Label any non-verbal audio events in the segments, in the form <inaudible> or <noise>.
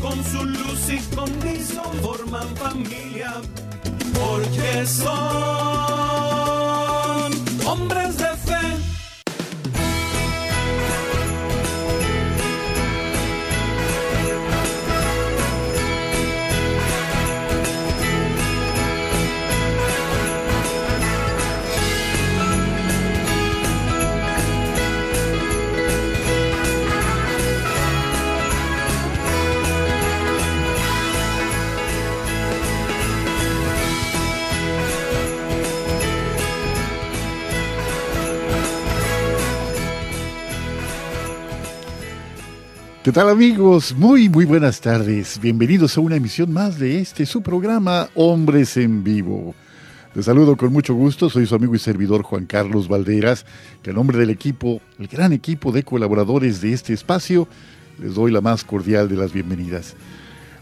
con su luz y condición forman familia, porque son hombres de ¿Qué tal amigos? Muy, muy buenas tardes. Bienvenidos a una emisión más de este, su programa Hombres en Vivo. Les saludo con mucho gusto, soy su amigo y servidor Juan Carlos Valderas, que a nombre del equipo, el gran equipo de colaboradores de este espacio, les doy la más cordial de las bienvenidas.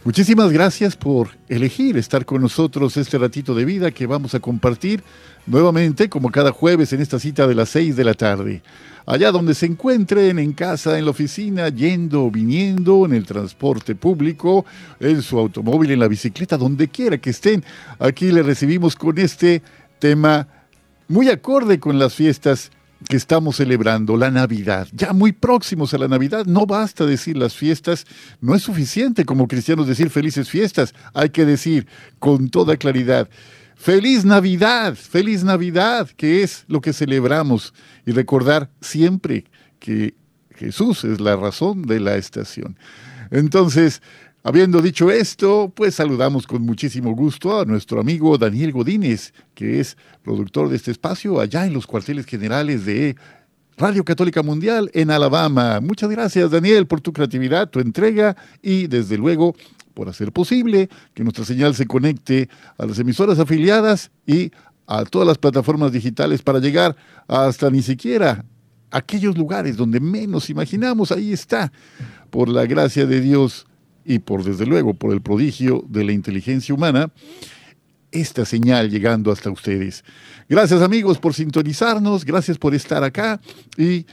Muchísimas gracias por elegir estar con nosotros este ratito de vida que vamos a compartir nuevamente como cada jueves en esta cita de las 6 de la tarde allá donde se encuentren, en casa, en la oficina, yendo o viniendo, en el transporte público, en su automóvil, en la bicicleta, donde quiera que estén. Aquí le recibimos con este tema muy acorde con las fiestas que estamos celebrando, la Navidad. Ya muy próximos a la Navidad, no basta decir las fiestas, no es suficiente como cristianos decir felices fiestas, hay que decir con toda claridad Feliz Navidad, feliz Navidad, que es lo que celebramos y recordar siempre que Jesús es la razón de la estación. Entonces, habiendo dicho esto, pues saludamos con muchísimo gusto a nuestro amigo Daniel Godínez, que es productor de este espacio allá en los cuarteles generales de Radio Católica Mundial en Alabama. Muchas gracias, Daniel, por tu creatividad, tu entrega y, desde luego, por hacer posible que nuestra señal se conecte a las emisoras afiliadas y a todas las plataformas digitales para llegar hasta ni siquiera aquellos lugares donde menos imaginamos. Ahí está, por la gracia de Dios y por desde luego por el prodigio de la inteligencia humana, esta señal llegando hasta ustedes. Gracias amigos por sintonizarnos, gracias por estar acá y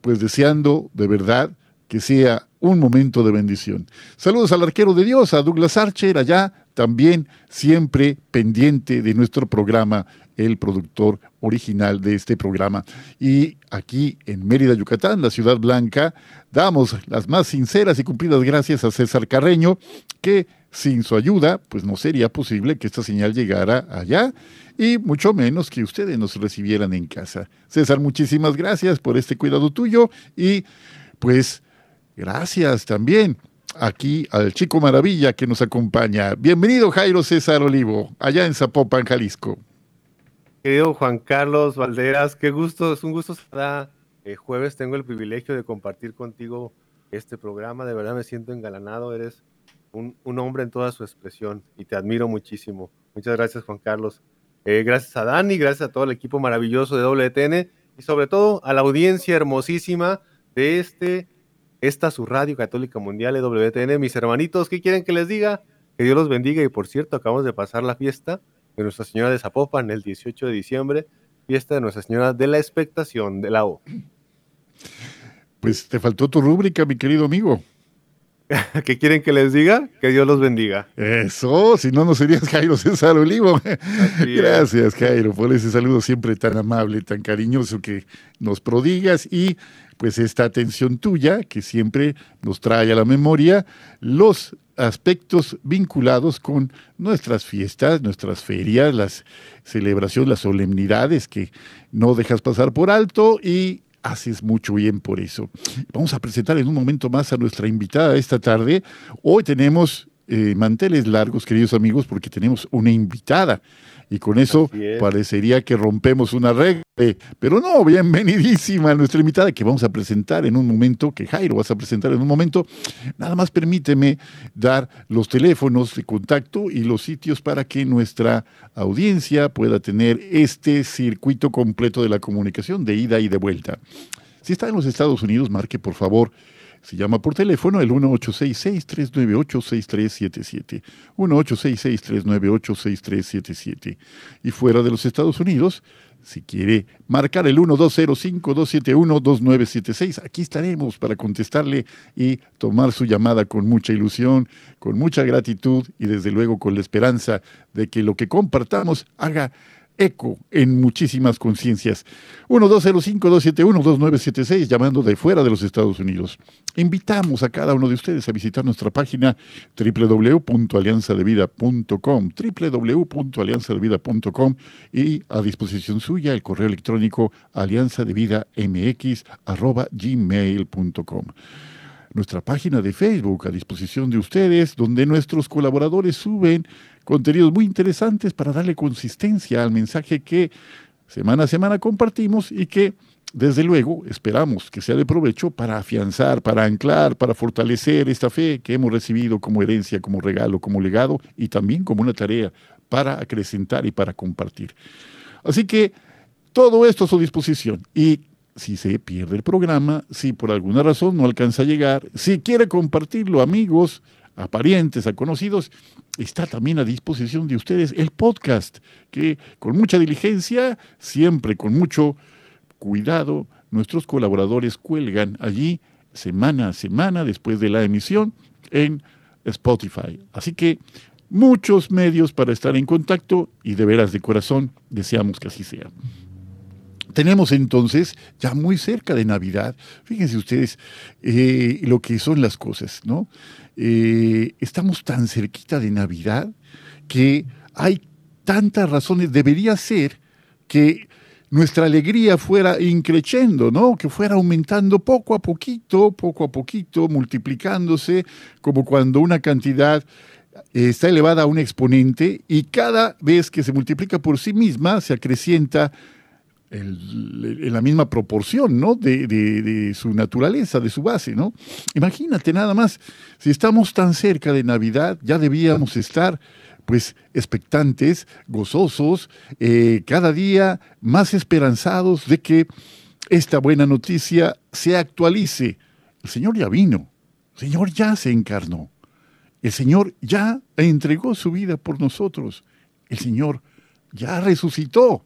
pues deseando de verdad que sea un momento de bendición. Saludos al arquero de Dios, a Douglas Archer, allá también siempre pendiente de nuestro programa, el productor original de este programa. Y aquí en Mérida, Yucatán, la ciudad blanca, damos las más sinceras y cumplidas gracias a César Carreño, que sin su ayuda, pues no sería posible que esta señal llegara allá y mucho menos que ustedes nos recibieran en casa. César, muchísimas gracias por este cuidado tuyo y pues Gracias también aquí al chico maravilla que nos acompaña. Bienvenido Jairo César Olivo, allá en Zapopan, Jalisco. Querido Juan Carlos Valderas, qué gusto, es un gusto cada eh, jueves tengo el privilegio de compartir contigo este programa. De verdad me siento engalanado, eres un, hombre en toda su expresión y te admiro muchísimo. Muchas gracias Juan Carlos. Eh, gracias a Dani, gracias a todo el equipo maravilloso de WTN y sobre todo a la audiencia hermosísima de este esta es su Radio Católica Mundial EWTN. Mis hermanitos, ¿qué quieren que les diga? Que Dios los bendiga y por cierto, acabamos de pasar la fiesta de Nuestra Señora de Zapopan el 18 de diciembre, fiesta de Nuestra Señora de la Expectación de la O. Pues te faltó tu rúbrica, mi querido amigo. <laughs> ¿Qué quieren que les diga? Que Dios los bendiga. Eso, si no, no serías Jairo César Olivo. Gracias, Jairo, por ese saludo siempre tan amable, tan cariñoso que nos prodigas y pues esta atención tuya que siempre nos trae a la memoria los aspectos vinculados con nuestras fiestas, nuestras ferias, las celebraciones, las solemnidades que no dejas pasar por alto y haces mucho bien por eso. Vamos a presentar en un momento más a nuestra invitada esta tarde. Hoy tenemos eh, manteles largos, queridos amigos, porque tenemos una invitada. Y con eso parecería que rompemos una regla. Pero no, bienvenidísima a nuestra invitada que vamos a presentar en un momento, que Jairo vas a presentar en un momento. Nada más permíteme dar los teléfonos de contacto y los sitios para que nuestra audiencia pueda tener este circuito completo de la comunicación de ida y de vuelta. Si está en los Estados Unidos, marque por favor se llama por teléfono el 1866-398-6377. 1866-398-6377. Y fuera de los Estados Unidos, si quiere marcar el 1205-271-2976, aquí estaremos para contestarle y tomar su llamada con mucha ilusión, con mucha gratitud y desde luego con la esperanza de que lo que compartamos haga eco en muchísimas conciencias. 1205-271-2976, llamando de fuera de los Estados Unidos. Invitamos a cada uno de ustedes a visitar nuestra página www.alianzadevida.com, www.alianzadevida.com y a disposición suya el correo electrónico alianzadevidamx.gmail.com nuestra página de Facebook a disposición de ustedes, donde nuestros colaboradores suben contenidos muy interesantes para darle consistencia al mensaje que semana a semana compartimos y que desde luego esperamos que sea de provecho para afianzar, para anclar, para fortalecer esta fe que hemos recibido como herencia, como regalo, como legado y también como una tarea para acrecentar y para compartir. Así que todo esto a su disposición y si se pierde el programa, si por alguna razón no alcanza a llegar, si quiere compartirlo, amigos, a parientes, a conocidos, está también a disposición de ustedes el podcast, que con mucha diligencia, siempre con mucho cuidado, nuestros colaboradores cuelgan allí semana a semana después de la emisión en Spotify. Así que muchos medios para estar en contacto y de veras de corazón deseamos que así sea. Tenemos entonces, ya muy cerca de Navidad, fíjense ustedes eh, lo que son las cosas, ¿no? Eh, estamos tan cerquita de Navidad que hay tantas razones, debería ser que nuestra alegría fuera increciendo, ¿no? Que fuera aumentando poco a poquito, poco a poquito, multiplicándose, como cuando una cantidad está elevada a un exponente y cada vez que se multiplica por sí misma se acrecienta en la misma proporción, ¿no? De, su naturaleza, de su base, ¿no? Imagínate nada más, si estamos tan cerca de Navidad, ya debíamos estar, pues, expectantes, gozosos, eh, cada día más esperanzados de que esta buena noticia se actualice. El Señor ya vino, el Señor ya se encarnó, el Señor ya entregó su vida por nosotros, el Señor ya resucitó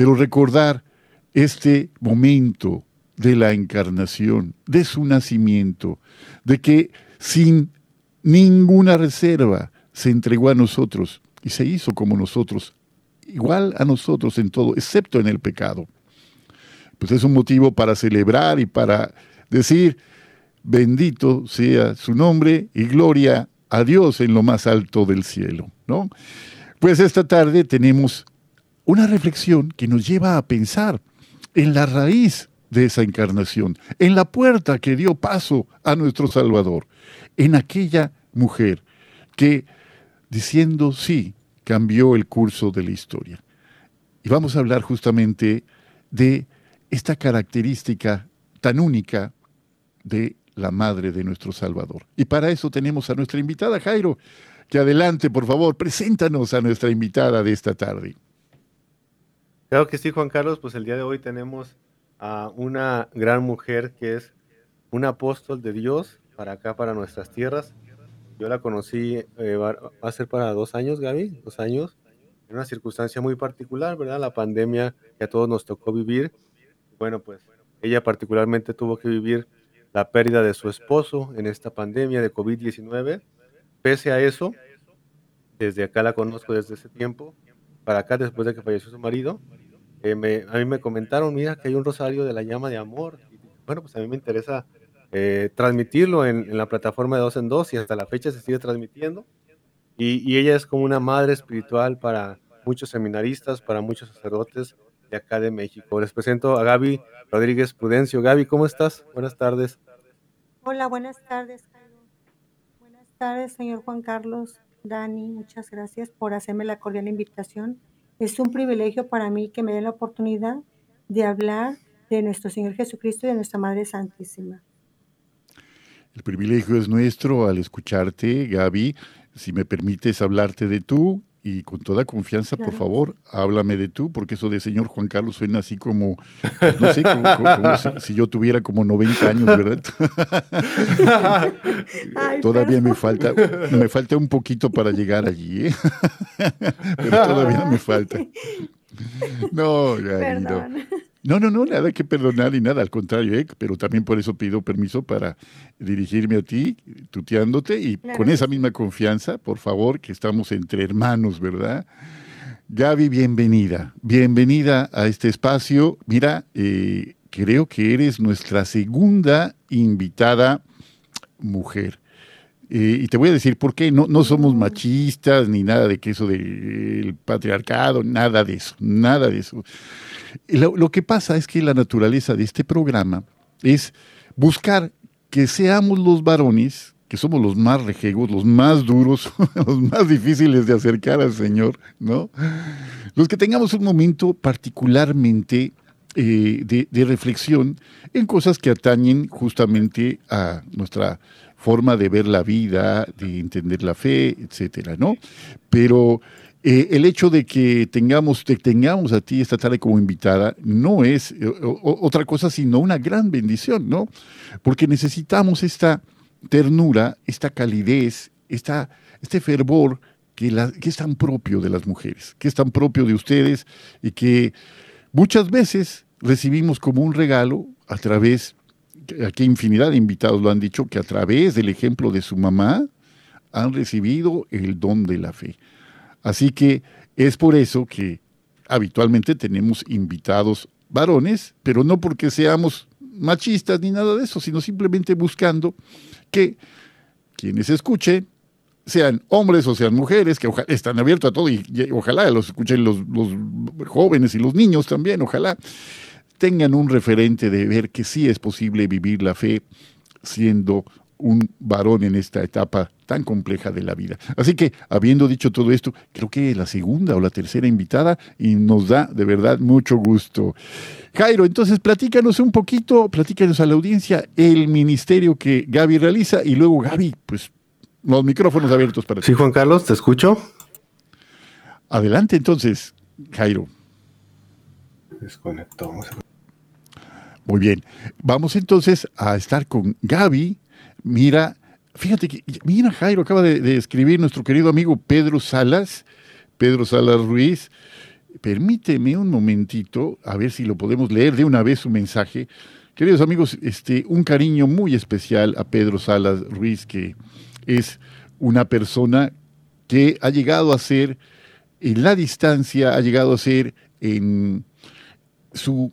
pero recordar este momento de la encarnación, de su nacimiento, de que sin ninguna reserva se entregó a nosotros y se hizo como nosotros, igual a nosotros en todo, excepto en el pecado. Pues es un motivo para celebrar y para decir, bendito sea su nombre y gloria a Dios en lo más alto del cielo, ¿no? Pues esta tarde tenemos una reflexión que nos lleva a pensar en la raíz de esa encarnación, en la puerta que dio paso a nuestro Salvador, en aquella mujer que, diciendo sí, cambió el curso de la historia. Y vamos a hablar justamente de esta característica tan única de la madre de nuestro Salvador. Y para eso tenemos a nuestra invitada, Jairo, que adelante, por favor, preséntanos a nuestra invitada de esta tarde. Claro que sí, Juan Carlos, pues el día de hoy tenemos a una gran mujer que es un apóstol de Dios para acá, para nuestras tierras. Yo la conocí, eh, va, a ser para dos años, Gaby, dos años, en una circunstancia muy particular, ¿verdad? La pandemia que a todos nos tocó vivir. Bueno, pues ella particularmente tuvo que vivir la pérdida de su esposo en esta pandemia de COVID-19. Pese a eso, desde acá la conozco desde ese tiempo, para acá después de que falleció su marido, eh, a mí me comentaron, mira, que hay un rosario de la llama de amor. bueno, pues a mí me interesa eh, transmitirlo en, la plataforma de dos en dos y hasta la fecha se sigue transmitiendo. Y, ella es como una madre espiritual para muchos seminaristas, para muchos sacerdotes de acá de México. Les presento a Gaby Rodríguez Prudencio. Gaby, ¿cómo estás? Buenas tardes. Hola, buenas tardes, Buenas tardes, señor Juan Carlos. Dani, muchas gracias por hacerme la cordial invitación. Es un privilegio para mí que me den la oportunidad de hablar de nuestro Señor Jesucristo y de nuestra Madre Santísima. El privilegio es nuestro al escucharte, Gaby. Si me permites hablarte de tú y con toda confianza, por favor, háblame de tú, porque eso de señor Juan Carlos suena así como, pues, no sé, como, si, yo tuviera como 90 años, ¿verdad? todavía me falta, me falta un poquito para llegar allí, ¿eh? <laughs> pero todavía me falta. <laughs> No, Gaby, no. No, no, no, nada que perdonar y nada, al contrario, ¿eh? pero también por eso pido permiso para dirigirme a ti, tuteándote y con esa misma confianza, por favor, que estamos entre hermanos, ¿verdad? Gaby, bienvenida, bienvenida a este espacio. Mira, eh, creo que eres nuestra segunda invitada mujer. Eh, y te voy a decir por qué. No, no somos machistas ni nada de que eso del patriarcado, nada de eso, nada de eso. Lo, que pasa es que la naturaleza de este programa es buscar que seamos los varones, que somos los más rejegos, los más duros, <laughs> los más difíciles de acercar al Señor, ¿no? Los que tengamos un momento particularmente eh, de, de, reflexión en cosas que atañen justamente a nuestra forma de ver la vida, de entender la fe, etcétera, ¿no? Pero eh, el hecho de que tengamos, te tengamos a ti esta tarde como invitada no es eh, otra cosa sino una gran bendición, ¿no? Porque necesitamos esta ternura, esta calidez, esta, este fervor que, que es tan propio de las mujeres, que es tan propio de ustedes y que muchas veces recibimos como un regalo a través, aquí infinidad de invitados lo han dicho, que a través del ejemplo de su mamá han recibido el don de la fe. Así que es por eso que habitualmente tenemos invitados varones, pero no porque seamos machistas ni nada de eso, sino simplemente buscando que quienes escuchen sean hombres o sean mujeres, que están abiertos a todo y, ojalá los escuchen los, los, jóvenes y los niños también, ojalá tengan un referente de ver que sí es posible vivir la fe siendo un varón en esta etapa tan compleja de la vida. Así que, habiendo dicho todo esto, creo que la segunda o la tercera invitada y nos da de verdad mucho gusto. Jairo, entonces platícanos un poquito, platícanos a la audiencia el ministerio que Gaby realiza y luego Gaby, pues los micrófonos abiertos para ti. Sí, Juan Carlos, te escucho. Adelante entonces, Jairo. Desconectó. Muy bien. Vamos entonces a estar con Gaby, Mira, fíjate que, mira Jairo, acaba de, escribir nuestro querido amigo Pedro Salas, Pedro Salas Ruiz. Permíteme un momentito, a ver si lo podemos leer de una vez su mensaje. Queridos amigos, este, un cariño muy especial a Pedro Salas Ruiz, que es una persona que ha llegado a ser en la distancia, ha llegado a ser en su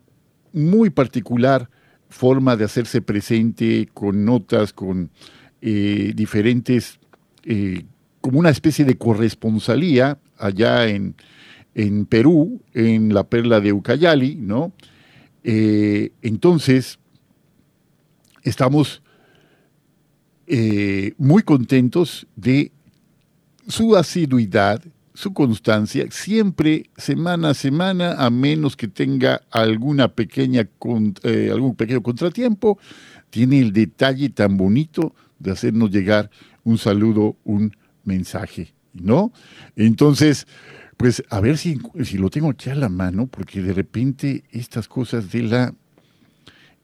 muy particular forma de hacerse presente con notas, con eh, diferentes, eh, como una especie de corresponsalía allá en, en, Perú, en la perla de Ucayali, ¿no? Eh, entonces, estamos muy contentos de su asiduidad, su constancia, siempre semana a semana, a menos que tenga alguna pequeña, eh, algún pequeño contratiempo, tiene el detalle tan bonito de hacernos llegar un saludo, un mensaje, ¿no? Entonces, pues a ver si, si lo tengo aquí a la mano, porque de repente estas cosas de la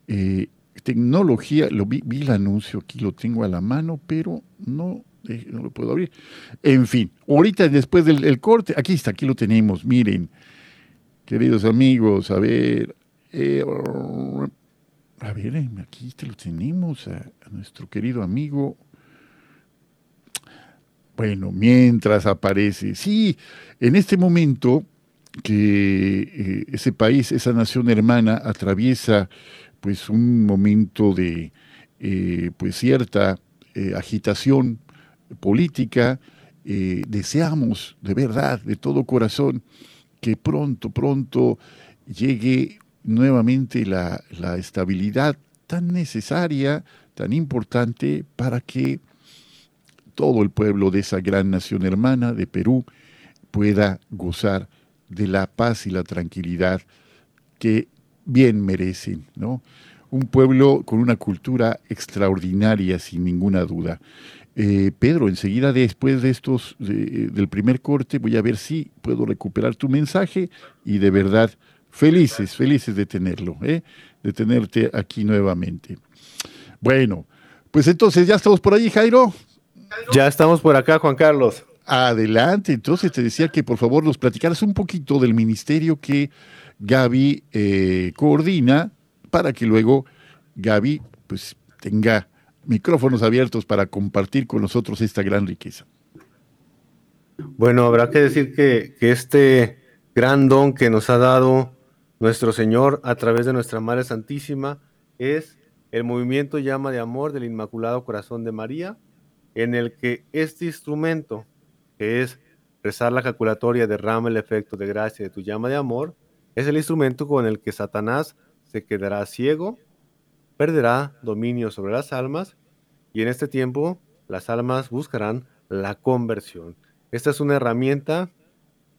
eh, tecnología, lo vi, vi el anuncio, aquí lo tengo a la mano, pero no no lo puedo abrir. En fin, ahorita después del corte, aquí está, aquí lo tenemos, miren, queridos amigos, a ver, eh, a ver, eh, aquí te lo tenemos, a, nuestro querido amigo. Bueno, mientras aparece, sí, en este momento que eh, ese país, esa nación hermana atraviesa pues un momento de pues cierta agitación política, eh, deseamos de verdad, de todo corazón, que pronto, pronto llegue nuevamente la, la estabilidad tan necesaria, tan importante para que todo el pueblo de esa gran nación hermana de Perú pueda gozar de la paz y la tranquilidad que bien merecen, ¿no? Un pueblo con una cultura extraordinaria, sin ninguna duda. Eh, Pedro, enseguida después de estos, del primer corte, voy a ver si puedo recuperar tu mensaje y de verdad felices, felices de tenerlo, ¿eh? de tenerte aquí nuevamente. Bueno, pues entonces ya estamos por ahí, Jairo. Ya estamos por acá, Juan Carlos. Adelante, entonces te decía que por favor nos platicaras un poquito del ministerio que Gaby eh, coordina para que luego Gaby pues tenga micrófonos abiertos para compartir con nosotros esta gran riqueza. Bueno, habrá que decir que, este gran don que nos ha dado nuestro Señor a través de nuestra Madre Santísima es el movimiento llama de amor del Inmaculado Corazón de María, en el que este instrumento, que es rezar la calculatoria derrama el efecto de gracia de tu llama de amor, es el instrumento con el que Satanás se quedará ciego, perderá dominio sobre las almas y en este tiempo las almas buscarán la conversión. Esta es una herramienta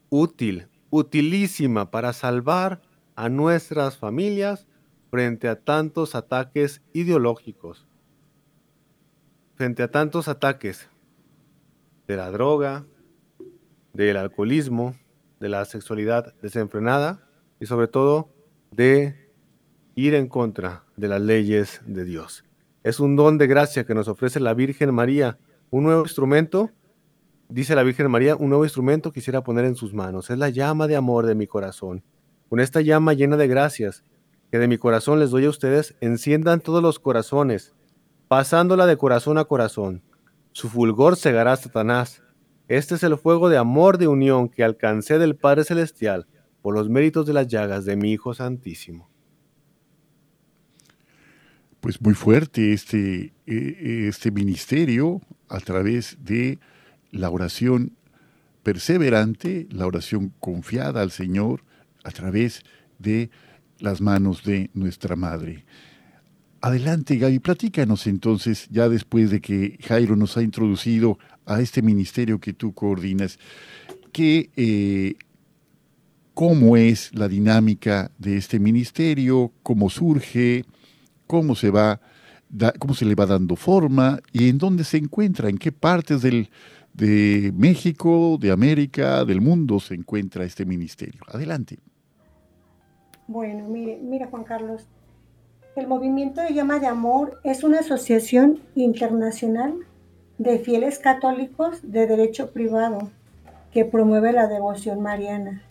útil, utilísima para salvar a nuestras familias frente a tantos ataques ideológicos, frente a tantos ataques de la droga, del alcoholismo, de la sexualidad desenfrenada y sobre todo de ir en contra de las leyes de Dios. Es un don de gracia que nos ofrece la Virgen María, un nuevo instrumento, dice la Virgen María, un nuevo instrumento quisiera poner en sus manos. Es la llama de amor de mi corazón. Con esta llama llena de gracias que de mi corazón les doy a ustedes, enciendan todos los corazones, pasándola de corazón a corazón. Su fulgor cegará a Satanás. Este es el fuego de amor de unión que alcancé del Padre Celestial por los méritos de las llagas de mi Hijo Santísimo pues muy fuerte este, e, este ministerio a través de la oración perseverante, la oración confiada al Señor a través de las manos de nuestra Madre. Adelante, Gaby, platícanos entonces, ya después de que Jairo nos ha introducido a este ministerio que tú coordinas, que, eh, cómo es la dinámica de este ministerio, cómo surge, cómo se va, cómo se le va dando forma y en dónde se encuentra, en qué partes del, de México, de América, del mundo se encuentra este ministerio. Adelante. Bueno, mire, mira Juan Carlos, el movimiento de llama de amor es una asociación internacional de fieles católicos de derecho privado que promueve la devoción mariana,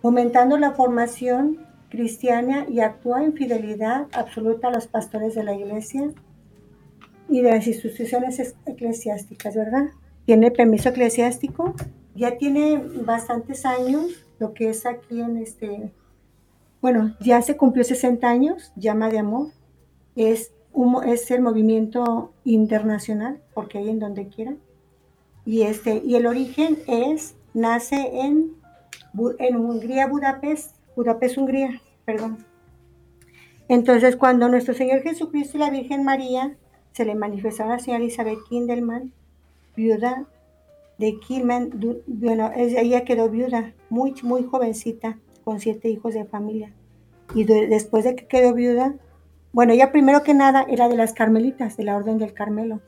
fomentando la formación cristiana y actúa en fidelidad absoluta a los pastores de la iglesia y de las instituciones eclesiásticas, ¿verdad? Tiene permiso eclesiástico, ya tiene bastantes años, lo que es aquí en este, bueno, ya se cumplió 60 años, llama de amor, es, un, es el movimiento internacional, porque hay en donde quiera, y, este, y el origen es, nace en, en Hungría, Budapest, Budapest, Hungría, perdón. Entonces, cuando nuestro Señor Jesucristo y la Virgen María se le manifestaron a la señora Isabel Kindelman, viuda de Kilman, bueno, ella quedó viuda, muy, muy jovencita, con siete hijos de familia. Y después de que quedó viuda, bueno, ella primero que nada era de las carmelitas, de la Orden del Carmelo.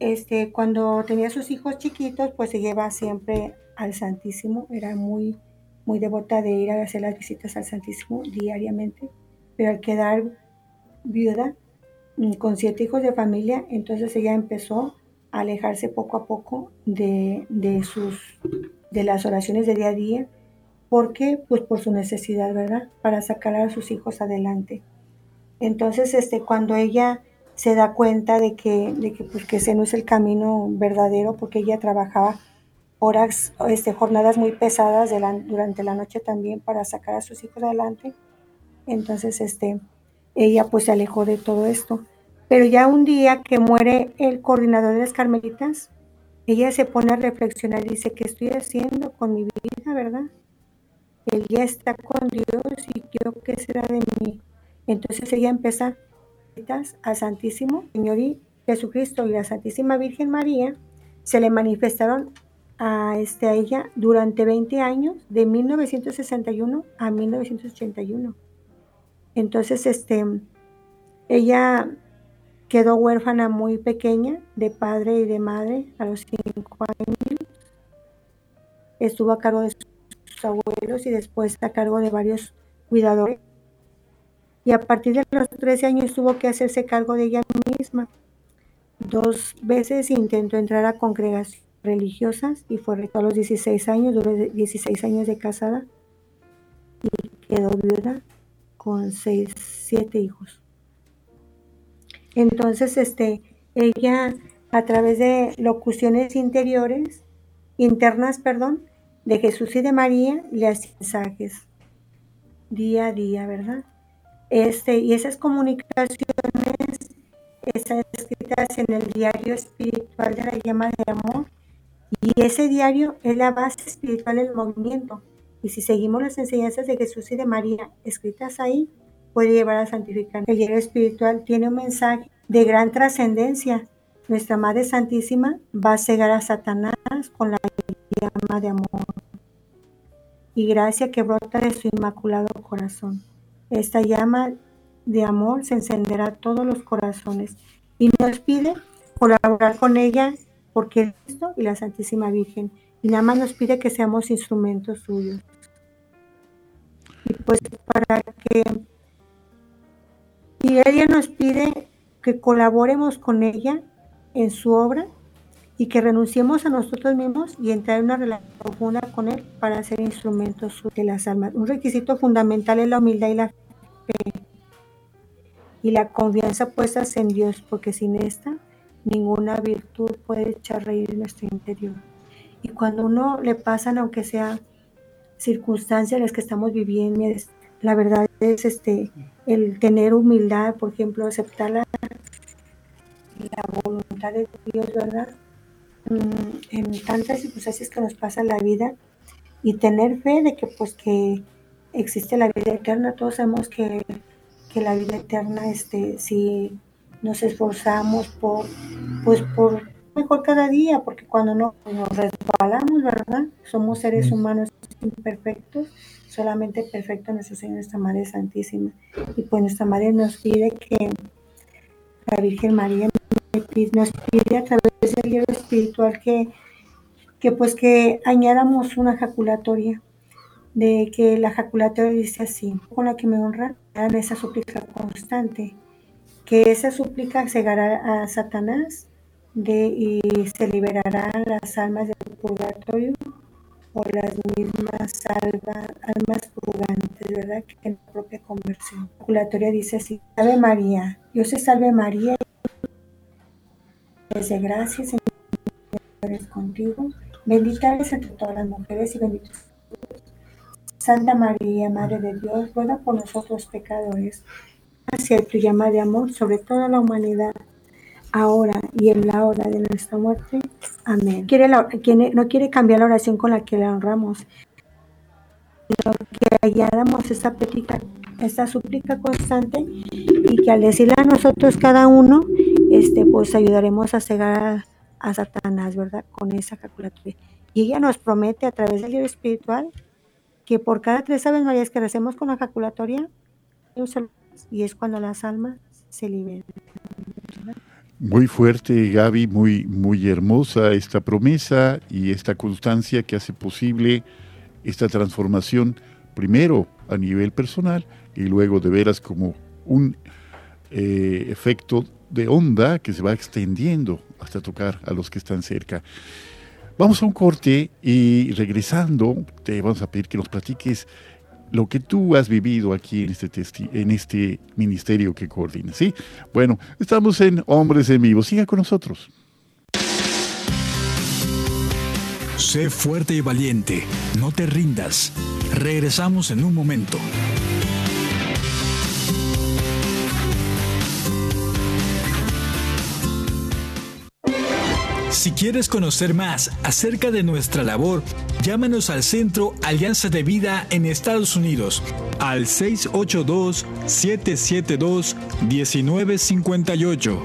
Este, cuando tenía sus hijos chiquitos, pues se lleva siempre al Santísimo, era muy muy devota de ir a hacer las visitas al Santísimo diariamente, pero al quedar viuda mm, con siete hijos de familia, entonces ella empezó a alejarse poco a poco de, sus, de las oraciones de día a día, porque pues por su necesidad, ¿verdad? Para sacar a sus hijos adelante. Entonces, este, cuando ella se da cuenta de que, de que, pues, que ese no es el camino verdadero, porque ella trabajaba horas, este, jornadas muy pesadas durante la noche también para sacar a sus hijos adelante. Entonces, este, ella pues se alejó de todo esto. Pero ya un día que muere el coordinador de las carmelitas, ella se pone a reflexionar y dice, ¿qué estoy haciendo con mi vida, verdad? Ella está con Dios y yo, ¿qué será de mí? Entonces ella empieza a Santísimo, Señor, y Jesucristo y la Santísima Virgen María se le manifestaron a, este, a ella durante 20 años, de 1961 a 1981. Entonces, este, ella quedó huérfana muy pequeña de padre y de madre a los cinco años. Estuvo a cargo de sus abuelos y después a cargo de varios cuidadores. Y a partir de los 13 años tuvo que hacerse cargo de ella misma. Dos veces intentó entrar a congregaciones religiosas y fue a los 16 años, duró 16 años de casada y quedó viuda con seis, siete hijos. Entonces, este, ella a través de locuciones interiores, internas, perdón, de Jesús y de María, le hacía mensajes día a día, ¿verdad? Este, y esas comunicaciones están escritas en el diario espiritual de la llama de amor. Y ese diario es la base espiritual del movimiento. Y si seguimos las enseñanzas de Jesús y de María escritas ahí, puede llevar a santificar. El diario espiritual tiene un mensaje de gran trascendencia. Nuestra Madre Santísima va a cegar a Satanás con la llama de amor y gracia que brota de su inmaculado corazón. Esta llama de amor se encenderá a todos los corazones y nos pide colaborar con ella porque Cristo y la Santísima Virgen. Y nada más nos pide que seamos instrumentos suyos. Y pues para que y ella nos pide que colaboremos con ella en su obra y que renunciemos a nosotros mismos y entrar en una relación profunda con Él para ser instrumentos de las almas. Un requisito fundamental es la humildad y la fe y la confianza puestas en Dios, porque sin esta ninguna virtud puede echar reír nuestro interior. Y cuando uno le pasan, aunque sea circunstancias las que estamos viviendo, la verdad es este el tener humildad, por ejemplo, aceptar la, voluntad de Dios, ¿verdad? Mm, en tantas circunstancias que nos pasa la vida y tener fe de que pues que existe la vida eterna, todos sabemos que, que la vida eterna, este, si nos esforzamos por, pues por mejor cada día, porque cuando no nos resbalamos, ¿verdad? Somos seres humanos imperfectos, solamente perfecto nuestro Señor, nuestra Madre Santísima. Y pues nuestra Madre nos pide que la Virgen María nos pide a través del libro espiritual que, que pues que añadamos una jaculatoria, de que la jaculatoria dice así, con la que me honra, esa súplica constante, que esa súplica cegará a Satanás de, y se liberarán las almas del purgatorio o las mismas salva, almas purgantes, ¿verdad? Que en la propia conversión. La calculatoria dice así, Salve María, Dios salve María, desde gracias, Señor contigo, bendita eres entre todas las mujeres y bendito Santa María, Madre de Dios, ruega por nosotros pecadores, hacia tu llama de amor sobre toda la humanidad ahora y en la hora de nuestra muerte. Amén. Quiere no quiere cambiar la oración con la que le honramos, sino que añadamos esta petita, esta súplica constante y que al decirle a nosotros cada uno, este, pues ayudaremos a cegar a, Satanás, ¿verdad? Con esa calculatoria. Y ella nos promete a través del libro espiritual que por cada tres Aves Marías que recemos con la calculatoria, y es cuando las almas se liberan. Muy fuerte, Gaby, muy, muy hermosa esta promesa y esta constancia que hace posible esta transformación, primero a nivel personal y luego de veras como un eh, efecto de onda que se va extendiendo hasta tocar a los que están cerca. Vamos a un corte y regresando te vamos a pedir que nos platiques lo que tú has vivido aquí en este, en este ministerio que coordinas. ¿sí? Bueno, estamos en Hombres en Vivo. Siga con nosotros. Sé fuerte y valiente. No te rindas. Regresamos en un momento. Si quieres conocer más acerca de nuestra labor, llámanos al Centro Alianza de Vida en Estados Unidos al 682-772-1958.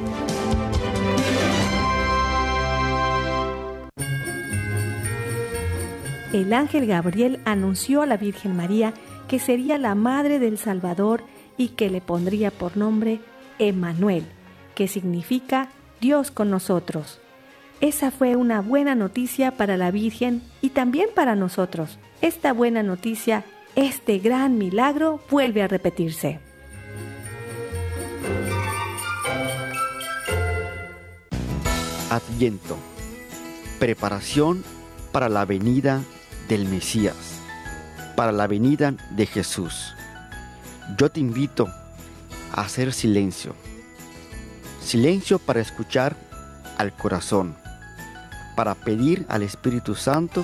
El ángel Gabriel anunció a la Virgen María que sería la madre del Salvador y que le pondría por nombre Emmanuel, que significa Dios con nosotros. Esa fue una buena noticia para la Virgen y también para nosotros. Esta buena noticia, este gran milagro vuelve a repetirse. Adviento. Preparación para la venida del Mesías, para la venida de Jesús. Yo te invito a hacer silencio. Silencio para escuchar al corazón, para pedir al Espíritu Santo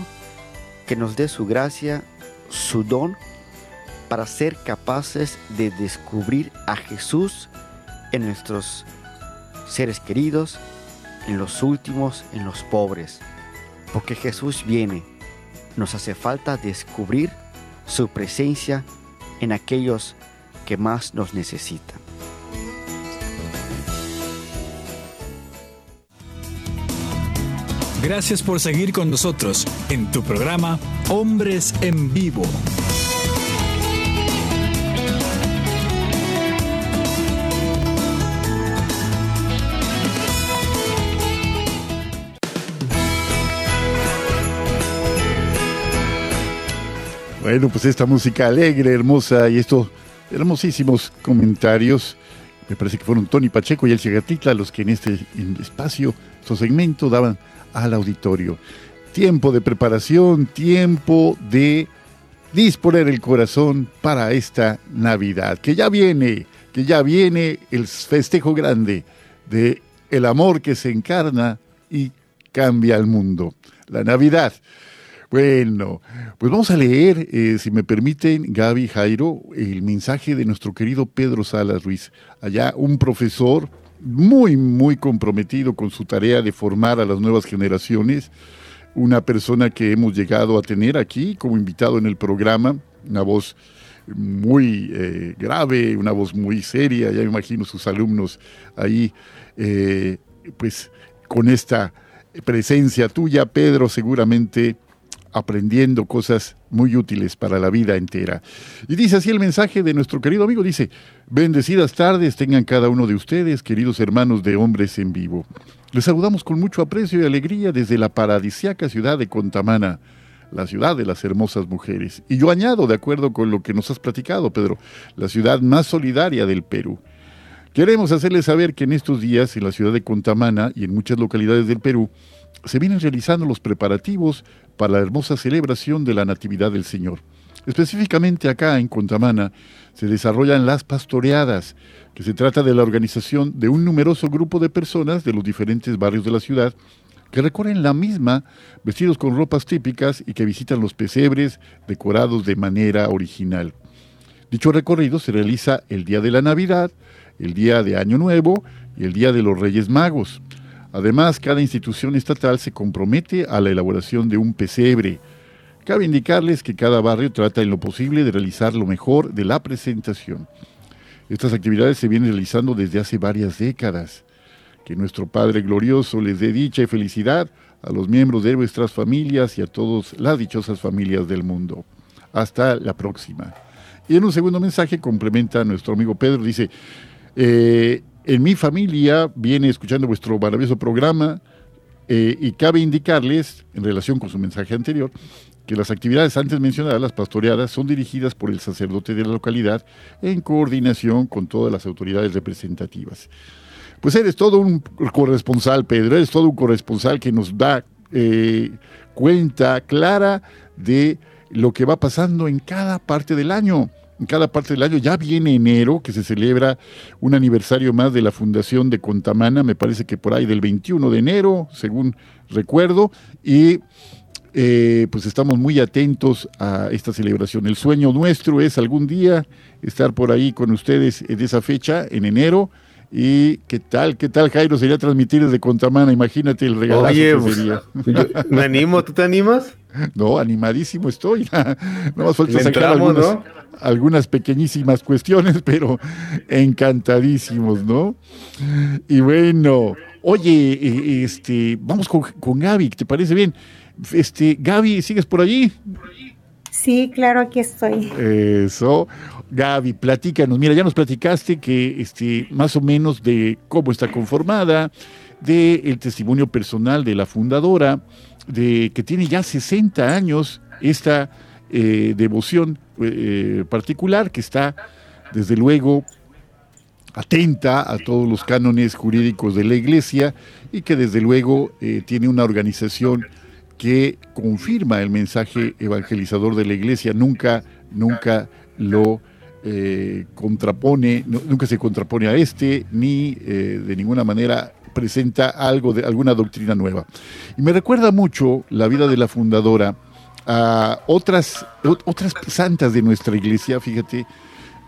que nos dé su gracia, su don, para ser capaces de descubrir a Jesús en nuestros seres queridos, en los últimos, en los pobres. Porque Jesús viene, nos hace falta descubrir su presencia en aquellos que más nos necesitan. Gracias por seguir con nosotros en tu programa Hombres en Vivo. Bueno, pues esta música alegre, hermosa y estos hermosísimos comentarios, me parece que fueron Tony Pacheco y El Gatitla los que en este espacio, su segmento, daban al auditorio. Tiempo de preparación, tiempo de disponer el corazón para esta Navidad, que ya viene, que ya viene el festejo grande de el amor que se encarna y cambia el mundo. La Navidad. Bueno, pues vamos a leer, eh, si me permiten, Gaby Jairo, el mensaje de nuestro querido Pedro Salas Ruiz. Allá un profesor muy, muy comprometido con su tarea de formar a las nuevas generaciones, una persona que hemos llegado a tener aquí como invitado en el programa, una voz muy eh, grave, una voz muy seria, ya me imagino sus alumnos ahí, eh, pues con esta presencia tuya, Pedro, seguramente aprendiendo cosas muy útiles para la vida entera. Y dice así el mensaje de nuestro querido amigo, dice, bendecidas tardes tengan cada uno de ustedes, queridos hermanos de hombres en vivo. Les saludamos con mucho aprecio y alegría desde la paradisiaca ciudad de Contamana, la ciudad de las hermosas mujeres. Y yo añado, de acuerdo con lo que nos has platicado, Pedro, la ciudad más solidaria del Perú. Queremos hacerles saber que en estos días, en la ciudad de Contamana y en muchas localidades del Perú, se vienen realizando los preparativos para la hermosa celebración de la Natividad del Señor. Específicamente acá en Contamana se desarrollan las pastoreadas, que se trata de la organización de un numeroso grupo de personas de los diferentes barrios de la ciudad que recorren la misma vestidos con ropas típicas y que visitan los pesebres decorados de manera original. Dicho recorrido se realiza el día de la Navidad, el día de Año Nuevo y el día de los Reyes Magos. Además, cada institución estatal se compromete a la elaboración de un pesebre. Cabe indicarles que cada barrio trata en lo posible de realizar lo mejor de la presentación. Estas actividades se vienen realizando desde hace varias décadas. Que nuestro Padre Glorioso les dé dicha y felicidad a los miembros de nuestras familias y a todas las dichosas familias del mundo. Hasta la próxima. Y en un segundo mensaje complementa nuestro amigo Pedro, dice, eh, en mi familia viene escuchando vuestro maravilloso programa eh, y cabe indicarles, en relación con su mensaje anterior, que las actividades antes mencionadas, las pastoreadas, son dirigidas por el sacerdote de la localidad en coordinación con todas las autoridades representativas. Pues eres todo un corresponsal, Pedro, eres todo un corresponsal que nos da eh, cuenta clara de lo que va pasando en cada parte del año en cada parte del año. Ya viene enero, que se celebra un aniversario más de la fundación de Contamana, me parece que por ahí del 21 de enero, según recuerdo, y eh, pues estamos muy atentos a esta celebración. El sueño nuestro es algún día estar por ahí con ustedes en esa fecha, en enero. ¿Y qué tal? ¿Qué tal, Jairo? Sería transmitir desde Contamana. Imagínate el regalazo que pues, sería. <laughs> me animo. ¿Tú te animas? No, animadísimo estoy. <laughs> no más falta sacar algunas, algunas pequeñísimas cuestiones, <laughs> pero encantadísimos, ¿no? Y bueno, Oye, eh, este, vamos con, con Gaby, ¿te parece bien? Este, Gaby, ¿sigues por allí? Sí, claro, aquí estoy. Eso. Gaby, platícanos. Mira, ya nos platicaste que este, más o menos de cómo está conformada, del el testimonio personal de la fundadora, de que tiene ya 60 años esta eh, devoción eh, particular, que está, desde luego, atenta a todos los cánones jurídicos de la Iglesia y que desde luego eh, tiene una organización que confirma el mensaje evangelizador de la Iglesia, nunca, nunca lo eh, contrapone, nunca se contrapone a este, ni eh, de ninguna manera presenta algo de alguna doctrina nueva. Y me recuerda mucho la vida de la fundadora a otras, otras santas de nuestra iglesia, fíjate,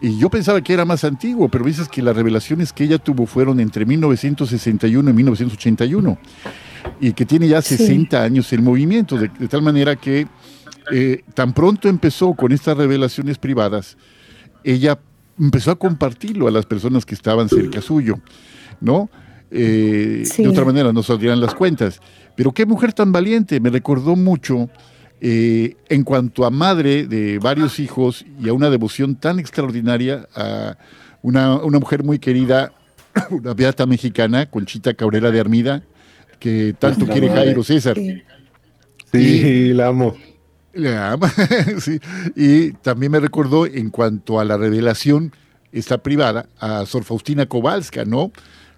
y yo pensaba que era más antiguo, pero dices que las revelaciones que ella tuvo fueron entre 1961 y 1981 y que tiene ya 60 años el movimiento, de, tal manera que eh, tan pronto empezó con estas revelaciones privadas, ella empezó a compartirlo a las personas que estaban cerca suyo, ¿no? Eh, de otra manera no saldrían las cuentas. Pero qué mujer tan valiente, me recordó mucho eh, en cuanto a madre de varios hijos y a una devoción tan extraordinaria a una, una mujer muy querida, <coughs> una beata mexicana, Conchita Cabrera de Armida, que tanto quiere Jairo César. Sí, la amo. La ama, <laughs> sí. Y también me recordó en cuanto a la revelación, esta privada, a Sor Faustina Kowalska, ¿no?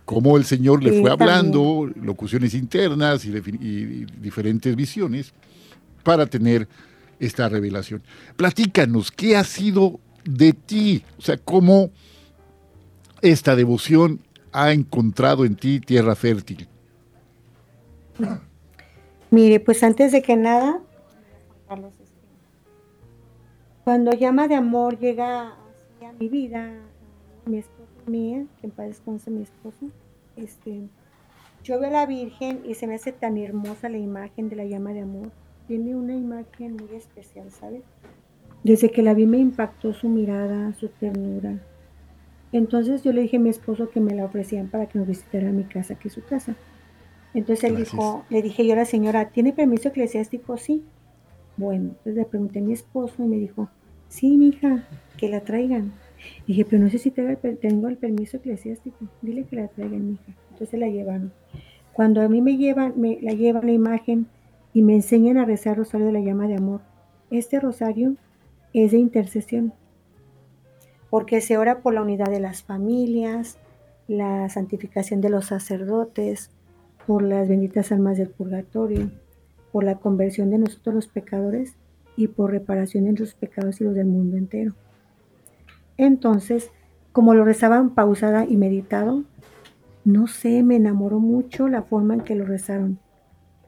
Cómo el Señor le fue hablando, locuciones internas y, y diferentes visiones para tener esta revelación. Platícanos, ¿qué ha sido de ti? O sea, cómo esta devoción ha encontrado en ti tierra fértil. Mire, pues antes de que nada, cuando llama de amor llega a mi vida, mi esposa mía, que en paz descanse mi esposo, este, yo veo a la Virgen y se me hace tan hermosa la imagen de la llama de amor. Tiene una imagen muy especial, ¿sabes? Desde que la vi me impactó su mirada, su ternura. Entonces yo le dije a mi esposo que me la ofrecían para que nos visitara a mi casa, que es su casa. Entonces él dijo, le dije yo a la señora, ¿tiene permiso eclesiástico? Sí. Bueno, entonces le pregunté a mi esposo y me dijo, sí, mija, que la traigan. Dije, pero no sé si tengo el permiso eclesiástico. Dile que la traigan, mija. Entonces la llevaron. Cuando a mí me llevan, me la llevan la imagen y me enseñan a rezar el rosario de la llama de amor. Este rosario es de intercesión, porque se ora por la unidad de las familias, la santificación de los sacerdotes, por las benditas almas del purgatorio, por la conversión de nosotros los pecadores y por reparación de los pecados y los del mundo entero. Entonces, como lo rezaban pausada y meditado, no sé, me enamoró mucho la forma en que lo rezaron.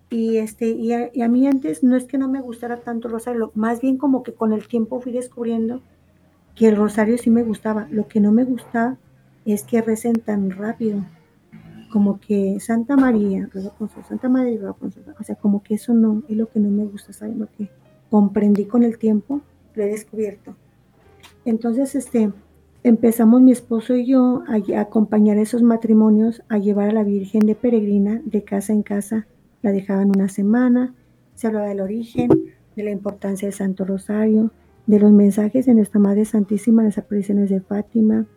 Y, este, y a, mí antes no es que no me gustara tanto el rosario, más bien como que con el tiempo fui descubriendo que el rosario sí me gustaba. Lo que no me gustaba es que recen tan rápido como que Santa María, Santa María, o sea, como que eso no es lo que no me gusta, ¿sabes? Lo que comprendí con el tiempo, lo he descubierto. Entonces, este, empezamos mi esposo y yo a, acompañar esos matrimonios, a llevar a la Virgen de peregrina de casa en casa, la dejaban una semana, se hablaba del origen, de la importancia del Santo Rosario, de los mensajes de nuestra Madre Santísima, las apariciones de Fátima,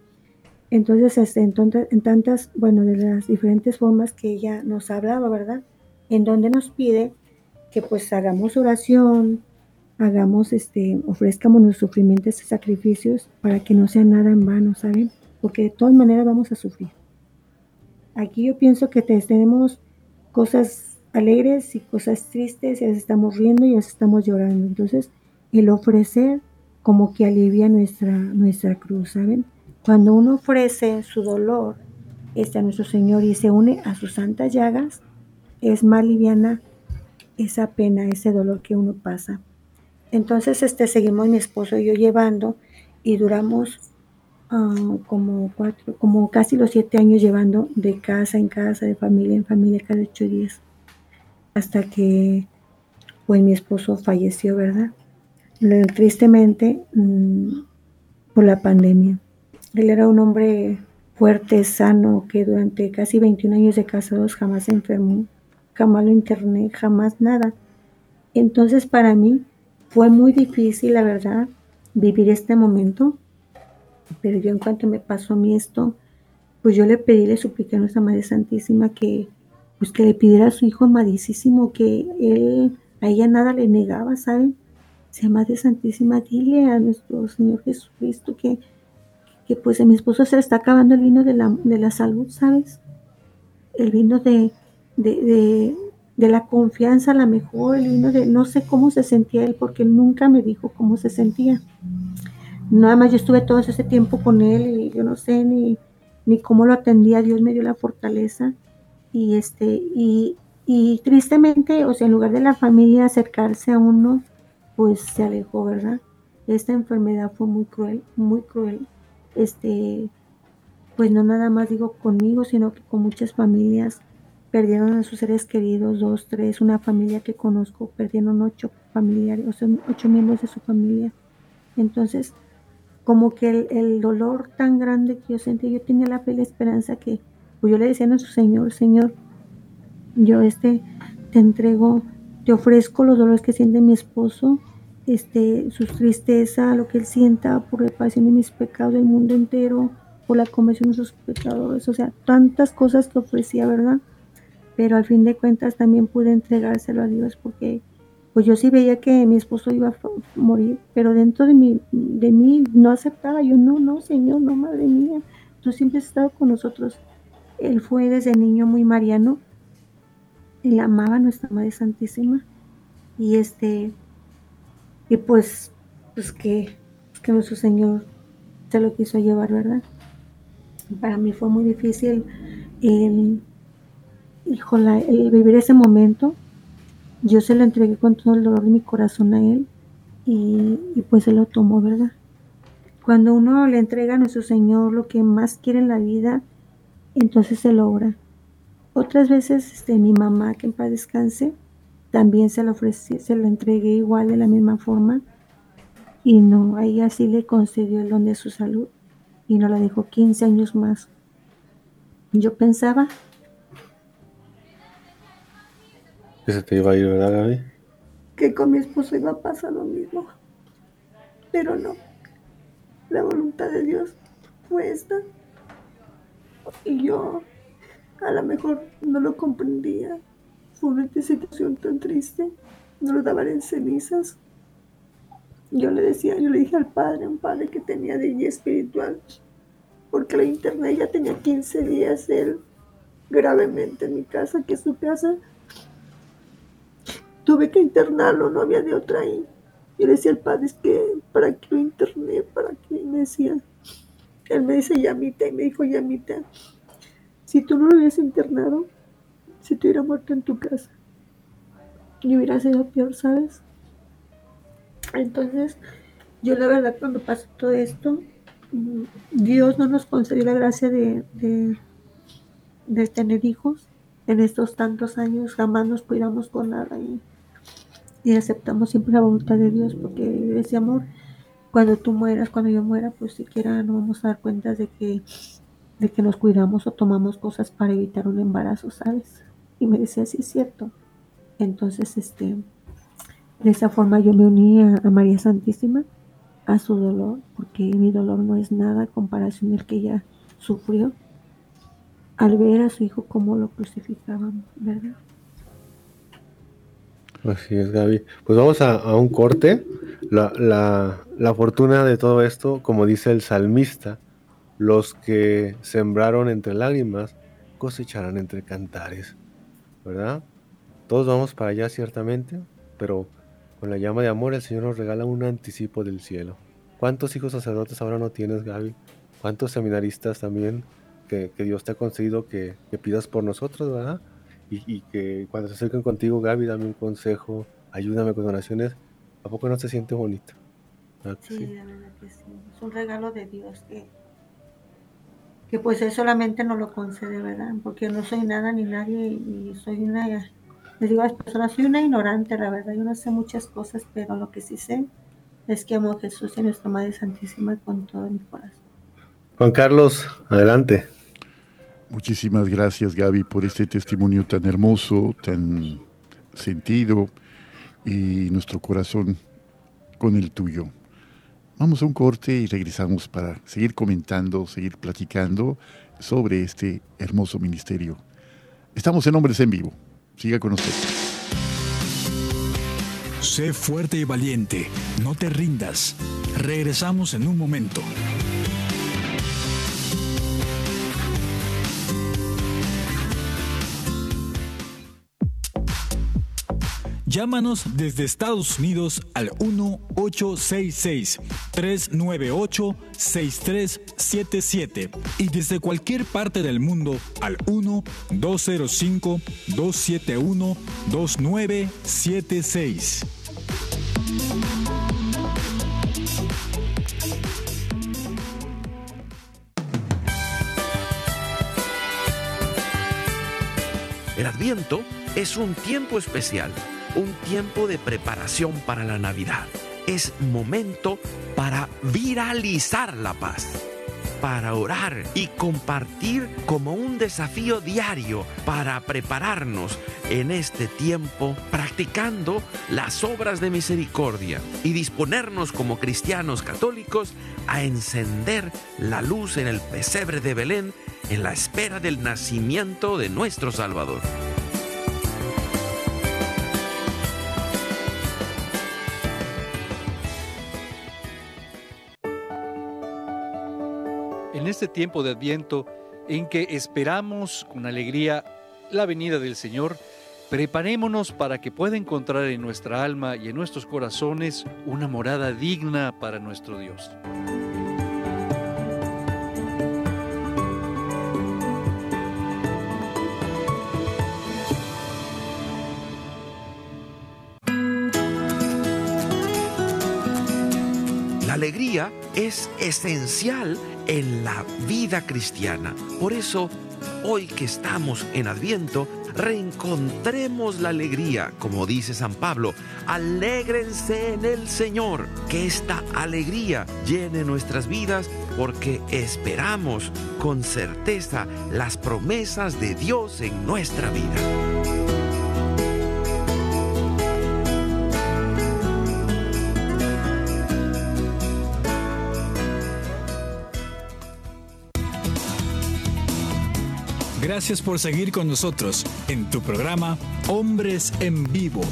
entonces, este, en, tantas, bueno, de las diferentes formas que ella nos hablaba, ¿verdad? En donde nos pide que pues hagamos oración, hagamos, este, ofrezcamos nuestros sufrimientos y sacrificios para que no sea nada en vano, ¿saben? Porque de todas maneras vamos a sufrir. Aquí yo pienso que tenemos cosas alegres y cosas tristes, y estamos riendo y estamos llorando. Entonces, el ofrecer como que alivia nuestra, nuestra cruz, ¿saben? Cuando uno ofrece su dolor este, a nuestro Señor y se une a sus santas llagas, es más liviana esa pena, ese dolor que uno pasa. Entonces, este, seguimos mi esposo y yo llevando y duramos ah, como cuatro, como casi los siete años llevando de casa en casa, de familia en familia, cada ocho días, hasta que pues mi esposo falleció, ¿verdad? Tristemente mm, por la pandemia. Él era un hombre fuerte, sano, que durante casi 21 años de casados jamás se enfermó, jamás lo interné, jamás nada. Entonces para mí fue muy difícil, la verdad, vivir este momento, pero yo en cuanto me pasó a mí esto, pues yo le pedí, le supliqué a nuestra Madre Santísima que, pues que le pidiera a su hijo amadísimo, que él, a ella nada le negaba, ¿saben? Se Madre Santísima, dile a nuestro Señor Jesucristo que, que pues a mi esposo se le está acabando el vino de la, de la salud, ¿sabes? El vino de, de, de, la confianza, a la mejor, el vino de, no sé cómo se sentía él, porque nunca me dijo cómo se sentía. Nada más yo estuve todo ese tiempo con él y yo no sé ni, ni cómo lo atendía, Dios me dio la fortaleza y este, y, y tristemente, o sea, en lugar de la familia acercarse a uno, pues se alejó, ¿verdad? Esta enfermedad fue muy cruel, muy cruel este, pues no nada más digo conmigo, sino que con muchas familias perdieron a sus seres queridos, dos, tres, una familia que conozco, perdieron ocho familiares, o sea, ocho miembros de su familia. Entonces, como que el, dolor tan grande que yo sentí, yo tenía la fe y la esperanza que, pues yo le decía a nuestro Señor, Señor, yo este, te entrego, te ofrezco los dolores que siente mi esposo, este, su tristeza, lo que él sienta por reparación de mis pecados del mundo entero, por la conversión de sus pecadores, o sea, tantas cosas que ofrecía, ¿verdad? Pero al fin de cuentas también pude entregárselo a Dios porque pues yo sí veía que mi esposo iba a morir, pero dentro de mí, de mí no aceptaba, yo no, no, Señor, no, madre mía, tú siempre has estado con nosotros. Él fue desde niño muy mariano, él amaba a nuestra Madre Santísima y este, y pues, pues que, que nuestro Señor se lo quiso llevar, ¿verdad? Para mí fue muy difícil el vivir ese momento. Yo se lo entregué con todo el dolor de mi corazón a Él y, y pues Él lo tomó, ¿verdad? Cuando uno le entrega a nuestro Señor lo que más quiere en la vida, entonces se logra. Otras veces, este, mi mamá, que en paz descanse, también se lo ofrecí, se lo entregué igual de la misma forma y no, a ella sí le concedió el don de su salud y no la dejó 15 años más. Yo pensaba que se te iba a ir, ¿verdad, Gaby? Que con mi esposo iba a pasar lo mismo, pero no. La voluntad de Dios fue esta y yo a lo mejor no lo comprendía por esta situación tan triste, no lo daban en cenizas. Yo le decía, yo le dije al padre, un padre que tenía de guía espiritual, porque la internet ya tenía 15 días él gravemente en mi casa, que es su casa. Tuve que internarlo, no había de otra ahí. Yo le decía al padre, es que, ¿para qué lo interné? ¿Para qué? me decía, él me dice, llamita, y me dijo, llamita, si tú no lo hubieras internado, si te hubiera muerto en tu casa. Y hubiera sido peor, ¿sabes? Entonces, yo la verdad cuando pasó todo esto, Dios no nos concedió la gracia de, de, tener hijos. En estos tantos años jamás nos cuidamos con nada y, y aceptamos siempre la voluntad de Dios porque ese amor, cuando tú mueras, cuando yo muera, pues siquiera no vamos a dar cuenta de que, de que nos cuidamos o tomamos cosas para evitar un embarazo, ¿sabes? Y me decía, sí, es cierto. Entonces, este, de esa forma yo me uní a, María Santísima, a su dolor, porque mi dolor no es nada en comparación al que ella sufrió al ver a su hijo como lo crucificaban, ¿verdad? Así es, Gaby. Pues vamos a, un corte. La, la, fortuna de todo esto, como dice el salmista, los que sembraron entre lágrimas cosecharán entre cantares. ¿verdad? Todos vamos para allá ciertamente, pero con la llama de amor el Señor nos regala un anticipo del cielo. ¿Cuántos hijos sacerdotes ahora no tienes, Gaby? ¿Cuántos seminaristas también que, Dios te ha concedido que, pidas por nosotros, verdad? Y, que cuando se acerquen contigo, Gaby, dame un consejo, ayúdame con oraciones. ¿A poco no se siente bonito? Sí, la verdad que sí. Es un regalo de Dios que, que pues él solamente no lo concede, ¿verdad? Porque no soy nada ni nadie y soy una, les digo a las personas, soy una ignorante, la verdad, yo no sé muchas cosas, pero lo que sí sé es que amo a Jesús y a nuestra Madre Santísima con todo mi corazón. Juan Carlos, adelante. Muchísimas gracias Gaby por este testimonio tan hermoso, tan sentido y nuestro corazón con el tuyo. Vamos a un corte y regresamos para seguir comentando, seguir platicando sobre este hermoso ministerio. Estamos en Hombres en Vivo. Siga con nosotros. Sé fuerte y valiente, no te rindas. Regresamos en un momento. Llámanos desde Estados Unidos al 1-866-398-6377 y desde cualquier parte del mundo al 1-205-271-2976. El Adviento es un tiempo especial un tiempo de preparación para la Navidad. Es momento para viralizar la paz, para orar y compartir como un desafío diario para prepararnos en este tiempo practicando las obras de misericordia y disponernos como cristianos católicos a encender la luz en el pesebre de Belén en la espera del nacimiento de nuestro Salvador. Este tiempo de Adviento en que esperamos con alegría la venida del Señor, preparémonos para que pueda encontrar en nuestra alma y en nuestros corazones una morada digna para nuestro Dios. Alegría es esencial en la vida cristiana. Por eso, hoy que estamos en Adviento, reencontremos la alegría, como dice San Pablo, alégrense en el Señor, que esta alegría llene nuestras vidas porque esperamos con certeza las promesas de Dios en nuestra vida. Gracias por seguir con nosotros en tu programa Hombres en Vivo.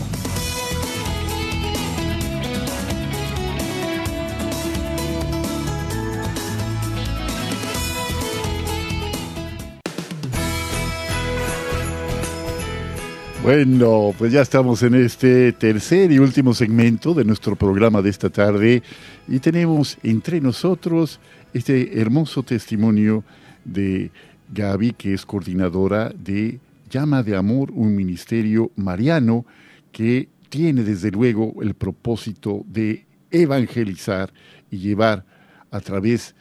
Bueno, pues ya estamos en este tercer y último segmento de nuestro programa de esta tarde y tenemos entre nosotros este hermoso testimonio de Gaby, que es coordinadora de Llama de Amor, un ministerio mariano que tiene desde luego el propósito de evangelizar y llevar a través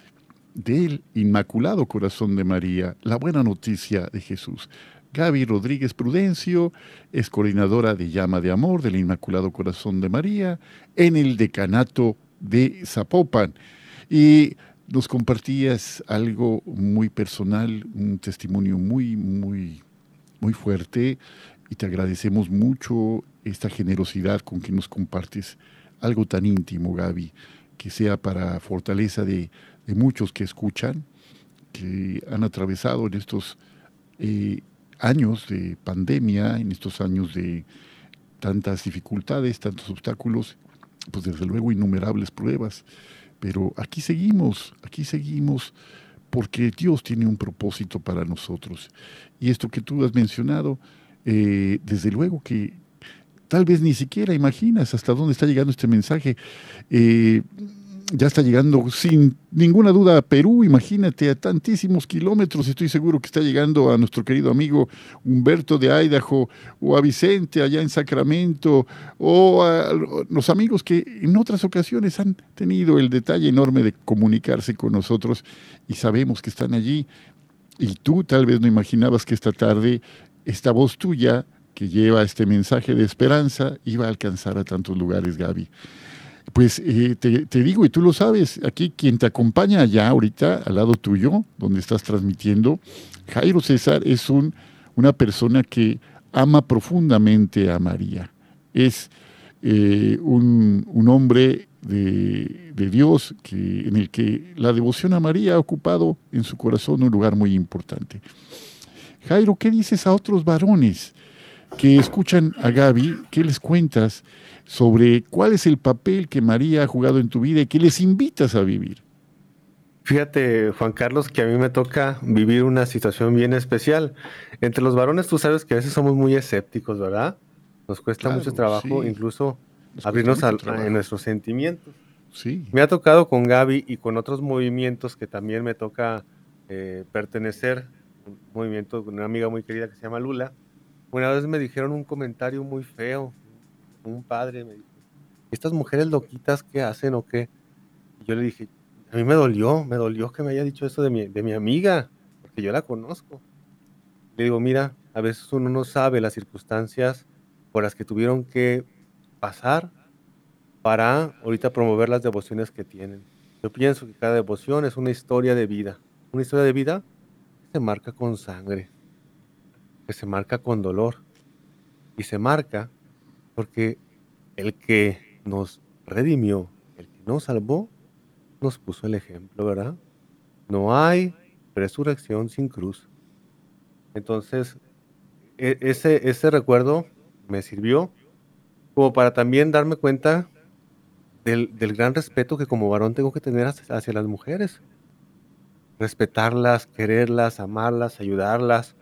del Inmaculado Corazón de María la buena noticia de Jesús. Gaby Rodríguez Prudencio es coordinadora de Llama de Amor del Inmaculado Corazón de María en el decanato de Zapopan. Y nos compartías algo muy personal, un testimonio muy, muy, muy fuerte y te agradecemos mucho esta generosidad con que nos compartes algo tan íntimo, Gaby, que sea para fortaleza de, muchos que escuchan, que han atravesado en estos eh, años de pandemia, en estos años de tantas dificultades, tantos obstáculos, pues desde luego innumerables pruebas pero aquí seguimos, aquí seguimos porque Dios tiene un propósito para nosotros. Y esto que tú has mencionado, eh, desde luego que tal vez ni siquiera imaginas hasta dónde está llegando este mensaje. Eh, ya está llegando sin ninguna duda a Perú, imagínate, a tantísimos kilómetros, estoy seguro que está llegando a nuestro querido amigo Humberto de Idaho, o a Vicente allá en Sacramento, o a los amigos que en otras ocasiones han tenido el detalle enorme de comunicarse con nosotros y sabemos que están allí. Y tú tal vez no imaginabas que esta tarde esta voz tuya que lleva este mensaje de esperanza iba a alcanzar a tantos lugares, Gaby. Pues eh, te, digo, y tú lo sabes, aquí quien te acompaña allá ahorita, al lado tuyo, donde estás transmitiendo, Jairo César es un, una persona que ama profundamente a María. Es eh, un, un, hombre de, de Dios que, en el que la devoción a María ha ocupado en su corazón un lugar muy importante. Jairo, ¿qué dices a otros varones que escuchan a Gaby? ¿Qué les cuentas sobre cuál es el papel que María ha jugado en tu vida y que les invitas a vivir? Fíjate, Juan Carlos, que a mí me toca vivir una situación bien especial. Entre los varones, tú sabes que a veces somos muy escépticos, ¿verdad? Nos cuesta mucho trabajo sí. incluso Nos abrirnos a, en nuestros sentimientos. Sí. Me ha tocado con Gaby y con otros movimientos que también me toca eh, pertenecer, un movimiento con una amiga muy querida que se llama Lula. Una vez me dijeron un comentario muy feo, un padre me dijo, ¿estas mujeres loquitas qué hacen o qué? Y yo le dije, a mí me dolió, me dolió que me haya dicho eso de mi, de mi amiga, porque yo la conozco. Le digo, mira, a veces uno no sabe las circunstancias por las que tuvieron que pasar para ahorita promover las devociones que tienen. Yo pienso que cada devoción es una historia de vida, una historia de vida que se marca con sangre, que se marca con dolor y se marca porque el que nos redimió, el que nos salvó, nos puso el ejemplo, ¿verdad? No hay resurrección sin cruz. Entonces, e ese, ese recuerdo me sirvió como para también darme cuenta del, del, gran respeto que como varón tengo que tener hacia, las mujeres. Respetarlas, quererlas, amarlas, ayudarlas,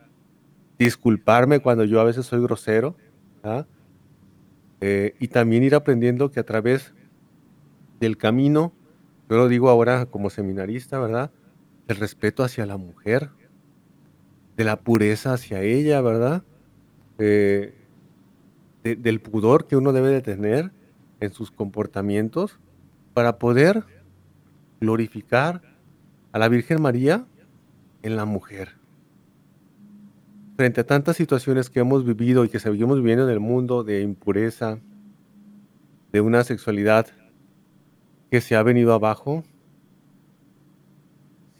disculparme cuando yo a veces soy grosero. ¿verdad? Eh, y también ir aprendiendo que a través del camino yo lo digo ahora como seminarista, ¿verdad? El respeto hacia la mujer, de la pureza hacia ella, ¿verdad? Eh, de, del pudor que uno debe de tener en sus comportamientos para poder glorificar a la Virgen María en la mujer. Frente a tantas situaciones que hemos vivido y que seguimos viviendo en el mundo de impureza, de una sexualidad que se ha venido abajo,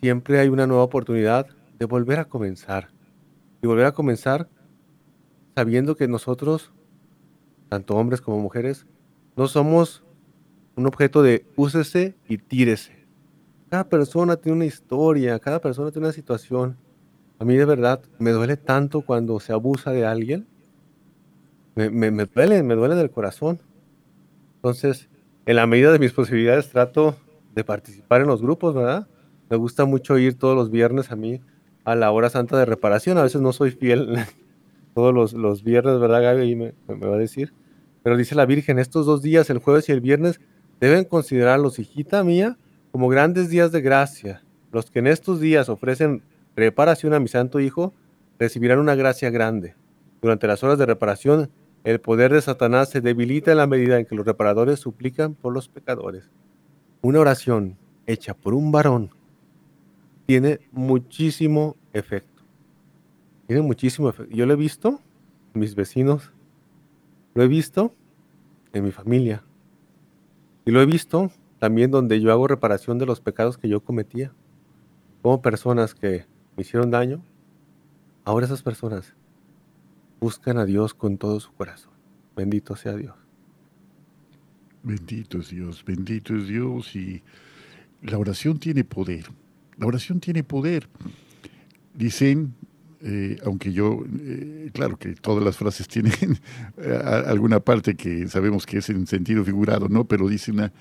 siempre hay una nueva oportunidad de volver a comenzar. Y volver a comenzar sabiendo que nosotros, tanto hombres como mujeres, no somos un objeto de úsese y tírese. Cada persona tiene una historia, cada persona tiene una situación. A mí de verdad me duele tanto cuando se abusa de alguien. Me, me, me duele, me duele del corazón. Entonces, en la medida de mis posibilidades trato de participar en los grupos, ¿verdad? Me gusta mucho ir todos los viernes a mí a la hora santa de reparación. A veces no soy fiel <laughs> todos los, los viernes, ¿verdad, Gaby? Ahí me, me, va a decir. Pero dice la Virgen, estos dos días, el jueves y el viernes, deben considerarlos, hijita mía, como grandes días de gracia. Los que en estos días ofrecen reparación a mi santo Hijo recibirán una gracia grande. Durante las horas de reparación el poder de Satanás se debilita en la medida en que los reparadores suplican por los pecadores. Una oración hecha por un varón tiene muchísimo efecto. Tiene muchísimo efecto. Yo lo he visto en mis vecinos, lo he visto en mi familia y lo he visto también donde yo hago reparación de los pecados que yo cometía. Como personas que me hicieron daño, ahora esas personas buscan a Dios con todo su corazón. Bendito sea Dios. Bendito es Dios, bendito es Dios y la oración tiene poder. La oración tiene poder. Dicen, eh, aunque yo, eh, claro que todas las frases tienen <laughs> alguna parte que sabemos que es en sentido figurado, ¿no? Pero dicen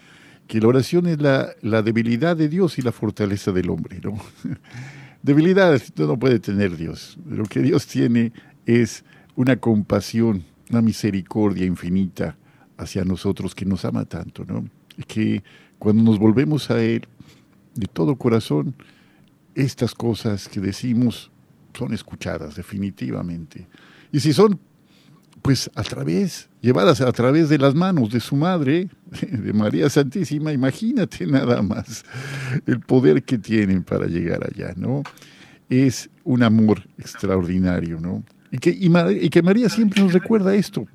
que la oración es la, la, debilidad de Dios y la fortaleza del hombre, ¿no? <laughs> debilidad no puede tener Dios. Lo que Dios tiene es una compasión, una misericordia infinita hacia nosotros que nos ama tanto, ¿no? Que cuando nos volvemos a Él de todo corazón, estas cosas que decimos son escuchadas definitivamente. Y si son, pues a través, llevadas a través de las manos de su madre, <laughs> de María Santísima, imagínate nada más el poder que tienen para llegar allá, ¿no? Es un amor extraordinario, ¿no? Y que, y, que María siempre nos recuerda esto.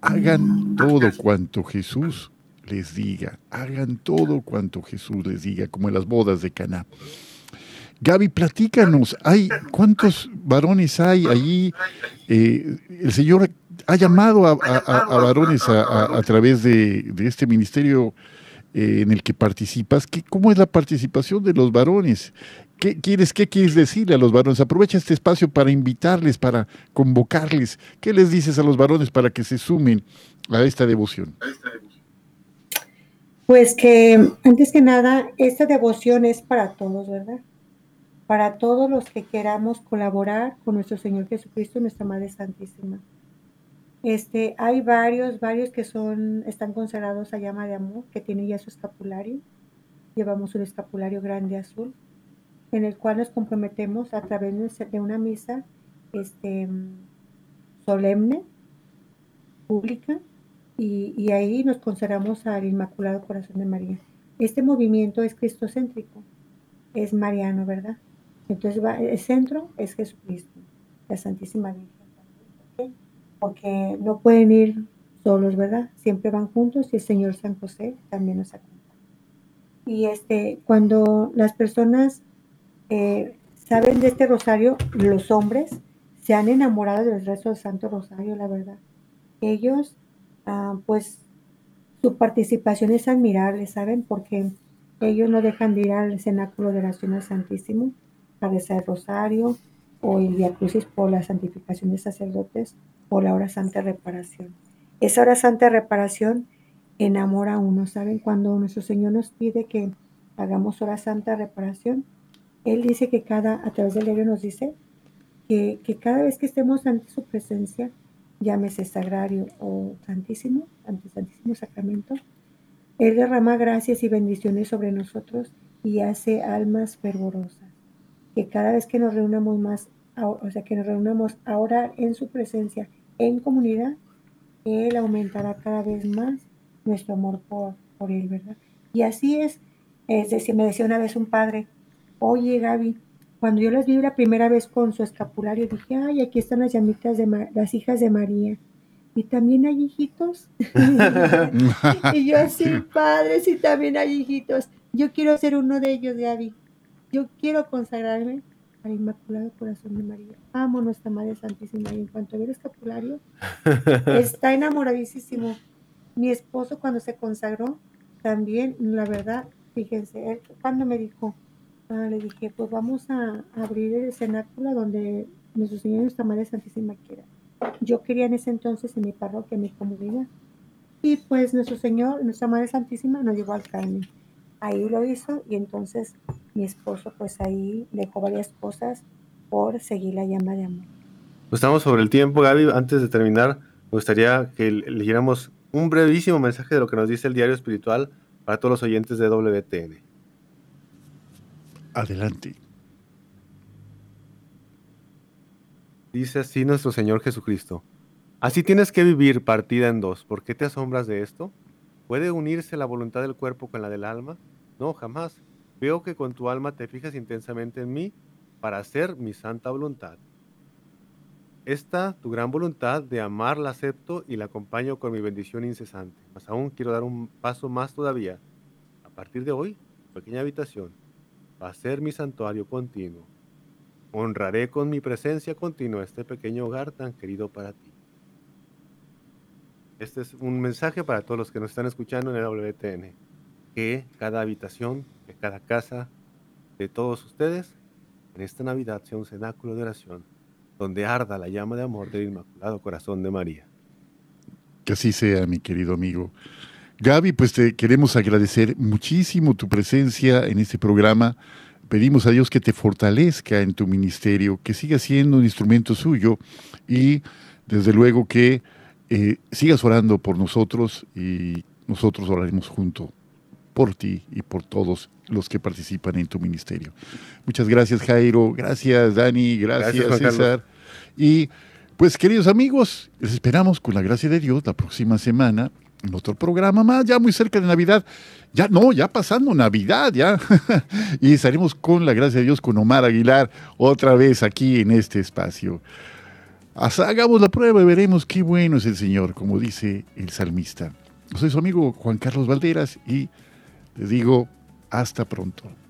Hagan todo cuanto Jesús les diga. Hagan todo cuanto Jesús les diga, como en las bodas de Caná. Gaby, platícanos, hay, ¿cuántos varones hay allí? Eh, el Señor ha llamado a, varones a, través de, este ministerio eh, en el que participas. ¿Qué, ¿Cómo es la participación de los varones? ¿Qué quieres, ¿Qué quieres decirle a los varones? Aprovecha este espacio para invitarles, para convocarles. ¿Qué les dices a los varones para que se sumen a esta devoción? Pues que antes que nada, esta devoción es para todos, ¿verdad? Para todos los que queramos colaborar con nuestro Señor Jesucristo, nuestra Madre Santísima. Este, hay varios, varios que son, están consagrados a llama de amor, que tienen ya su escapulario. Llevamos un escapulario grande azul, en el cual nos comprometemos a través de una misa este, solemne, pública, y, ahí nos consagramos al Inmaculado Corazón de María. Este movimiento es cristocéntrico, es mariano, ¿verdad? Entonces el centro es Jesucristo, la Santísima Virgen. Porque no pueden ir solos, ¿verdad? Siempre van juntos y el Señor San José también nos acompaña. Y este, cuando las personas eh, saben de este rosario, los hombres se han enamorado del resto del Santo Rosario, la verdad. Ellos Ah, pues su participación es admirable, ¿saben? Porque ellos no dejan de ir al cenáculo de oración al Santísimo, a rezar el rosario o el Via Crucis por la santificación de sacerdotes o la hora santa reparación. Esa hora santa reparación enamora a uno, ¿saben? Cuando nuestro Señor nos pide que hagamos hora santa reparación, Él dice que cada, a través del libro nos dice que, que cada vez que estemos ante su presencia, llámese sagrario o santísimo, ante santísimo sacramento, Él derrama gracias y bendiciones sobre nosotros y hace almas fervorosas. Que cada vez que nos reunamos más, o sea, que nos reunamos a orar en su presencia, en comunidad, Él aumentará cada vez más nuestro amor por, por Él, ¿verdad? Y así es, es decir, me decía una vez un padre, oye Gaby, cuando yo las vi la primera vez con su escapulario, dije, ay, aquí están las llamitas de las hijas de María. Y también hay hijitos. <laughs> y yo, <laughs> sí, padres, y también hay hijitos. Yo quiero ser uno de ellos, Gaby. Yo quiero consagrarme al Inmaculado Corazón de María. Amo a nuestra Madre Santísima. Y en cuanto ve el escapulario, <laughs> está enamoradísimo. Mi esposo, cuando se consagró, también, la verdad, fíjense, él cuando me dijo, Ah, le dije, pues vamos a abrir el cenáculo donde nuestro Señor y nuestra Madre Santísima quiera. Yo quería en ese entonces en mi parroquia, en mi comunidad. Y pues nuestro Señor, nuestra Madre Santísima nos llevó al Carmen. Ahí lo hizo y entonces mi esposo pues ahí dejó varias cosas por seguir la llama de amor. Pues estamos sobre el tiempo, Gaby. Antes de terminar, me gustaría que leyéramos un brevísimo mensaje de lo que nos dice el diario espiritual para todos los oyentes de WTN. Adelante. Dice así nuestro Señor Jesucristo. Así tienes que vivir partida en dos. ¿Por qué te asombras de esto? ¿Puede unirse la voluntad del cuerpo con la del alma? No, jamás. Veo que con tu alma te fijas intensamente en mí para hacer mi santa voluntad. Esta, tu gran voluntad de amar, la acepto y la acompaño con mi bendición incesante. Mas aún quiero dar un paso más todavía. A partir de hoy, pequeña habitación, va a ser mi santuario continuo. Honraré con mi presencia continua este pequeño hogar tan querido para ti. Este es un mensaje para todos los que nos están escuchando en el WTN. Que cada habitación, que cada casa de todos ustedes en esta Navidad sea un cenáculo de oración donde arda la llama de amor del Inmaculado Corazón de María. Que así sea, mi querido amigo. Gaby, pues te queremos agradecer muchísimo tu presencia en este programa. Pedimos a Dios que te fortalezca en tu ministerio, que siga siendo un instrumento suyo y desde luego que eh, sigas orando por nosotros y nosotros oraremos junto por ti y por todos los que participan en tu ministerio. Muchas gracias Jairo, gracias Dani, gracias, César. Y pues queridos amigos, les esperamos con la gracia de Dios la próxima semana en otro programa más, ya muy cerca de Navidad. Ya no, ya pasando Navidad, ya. <laughs> y estaremos con la gracia de Dios con Omar Aguilar otra vez aquí en este espacio. Hagamos la prueba y veremos qué bueno es el Señor, como dice el salmista. Soy su amigo Juan Carlos Valderas y le digo hasta pronto.